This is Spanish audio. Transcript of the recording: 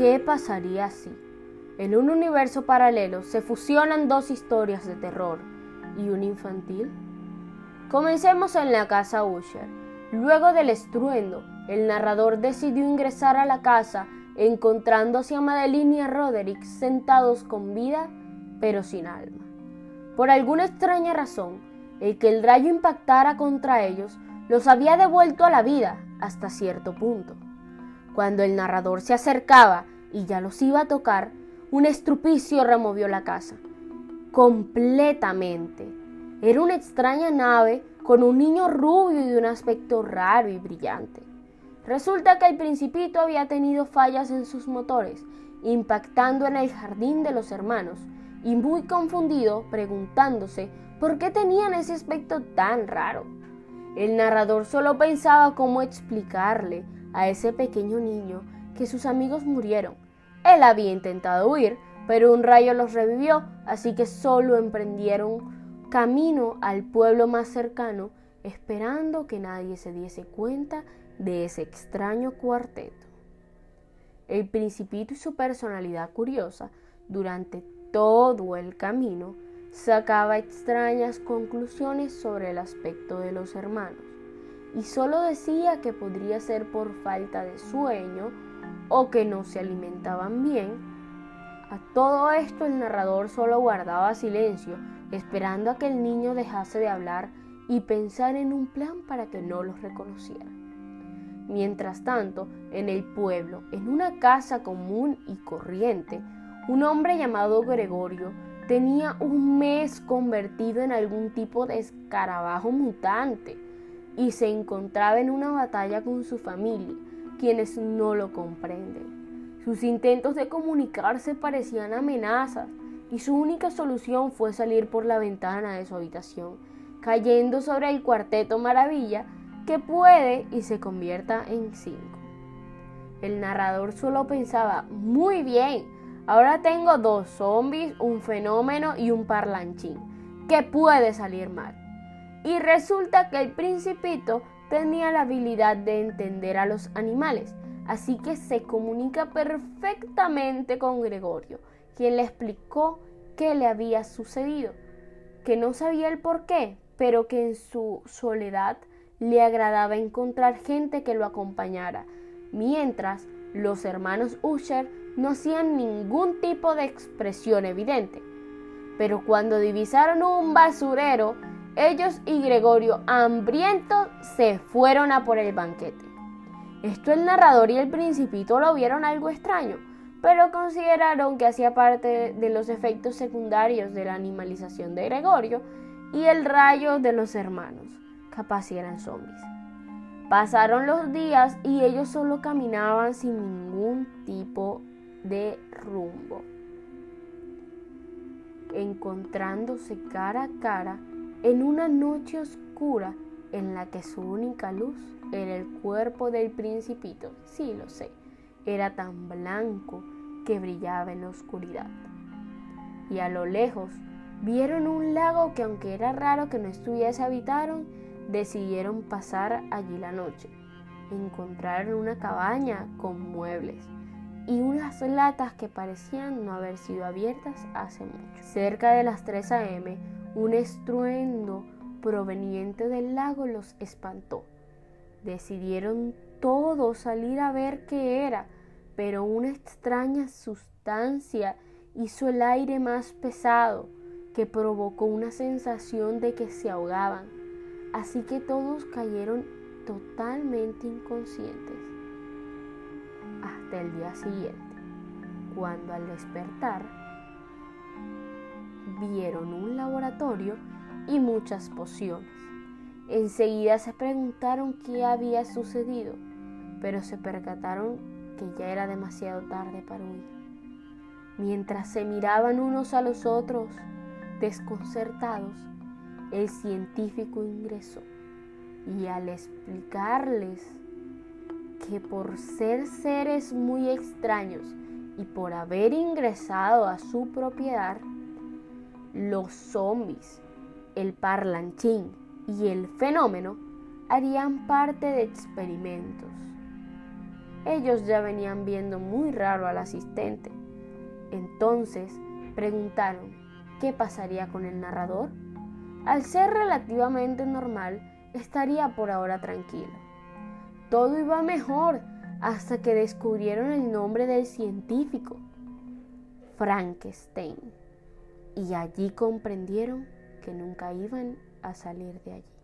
¿Qué pasaría si? En un universo paralelo se fusionan dos historias de terror y una infantil. Comencemos en la casa Usher. Luego del estruendo, el narrador decidió ingresar a la casa encontrándose a Madeline y a Roderick sentados con vida pero sin alma. Por alguna extraña razón, el que el rayo impactara contra ellos los había devuelto a la vida hasta cierto punto. Cuando el narrador se acercaba y ya los iba a tocar, un estrupicio removió la casa. Completamente. Era una extraña nave con un niño rubio y de un aspecto raro y brillante. Resulta que el principito había tenido fallas en sus motores, impactando en el jardín de los hermanos, y muy confundido preguntándose por qué tenían ese aspecto tan raro. El narrador solo pensaba cómo explicarle a ese pequeño niño que sus amigos murieron. Él había intentado huir, pero un rayo los revivió, así que solo emprendieron camino al pueblo más cercano, esperando que nadie se diese cuenta de ese extraño cuarteto. El principito y su personalidad curiosa durante todo el camino sacaba extrañas conclusiones sobre el aspecto de los hermanos y solo decía que podría ser por falta de sueño o que no se alimentaban bien. A todo esto el narrador solo guardaba silencio, esperando a que el niño dejase de hablar y pensar en un plan para que no los reconociera. Mientras tanto, en el pueblo, en una casa común y corriente, un hombre llamado Gregorio tenía un mes convertido en algún tipo de escarabajo mutante y se encontraba en una batalla con su familia, quienes no lo comprenden. Sus intentos de comunicarse parecían amenazas y su única solución fue salir por la ventana de su habitación, cayendo sobre el cuarteto maravilla que puede y se convierta en cinco. El narrador solo pensaba, muy bien, ahora tengo dos zombies, un fenómeno y un parlanchín. ¿Qué puede salir mal? Y resulta que el principito tenía la habilidad de entender a los animales, así que se comunica perfectamente con Gregorio, quien le explicó qué le había sucedido, que no sabía el por qué, pero que en su soledad le agradaba encontrar gente que lo acompañara, mientras los hermanos Usher no hacían ningún tipo de expresión evidente. Pero cuando divisaron un basurero, ellos y Gregorio, hambrientos, se fueron a por el banquete. Esto el narrador y el principito lo vieron algo extraño, pero consideraron que hacía parte de los efectos secundarios de la animalización de Gregorio y el rayo de los hermanos capaz eran zombies. Pasaron los días y ellos solo caminaban sin ningún tipo de rumbo, encontrándose cara a cara en una noche oscura en la que su única luz era el cuerpo del principito. Sí, lo sé, era tan blanco que brillaba en la oscuridad. Y a lo lejos vieron un lago que aunque era raro que no estuviese habitaron, decidieron pasar allí la noche. Encontraron una cabaña con muebles y unas latas que parecían no haber sido abiertas hace mucho. Cerca de las 3 a.m., un estruendo proveniente del lago los espantó. Decidieron todos salir a ver qué era, pero una extraña sustancia hizo el aire más pesado, que provocó una sensación de que se ahogaban Así que todos cayeron totalmente inconscientes hasta el día siguiente, cuando al despertar vieron un laboratorio y muchas pociones. Enseguida se preguntaron qué había sucedido, pero se percataron que ya era demasiado tarde para huir. Mientras se miraban unos a los otros, desconcertados, el científico ingresó y al explicarles que por ser seres muy extraños y por haber ingresado a su propiedad, los zombies, el parlanchín y el fenómeno harían parte de experimentos. ellos ya venían viendo muy raro al asistente. Entonces preguntaron qué pasaría con el narrador. Al ser relativamente normal, estaría por ahora tranquilo. Todo iba mejor hasta que descubrieron el nombre del científico, Frankenstein, y allí comprendieron que nunca iban a salir de allí.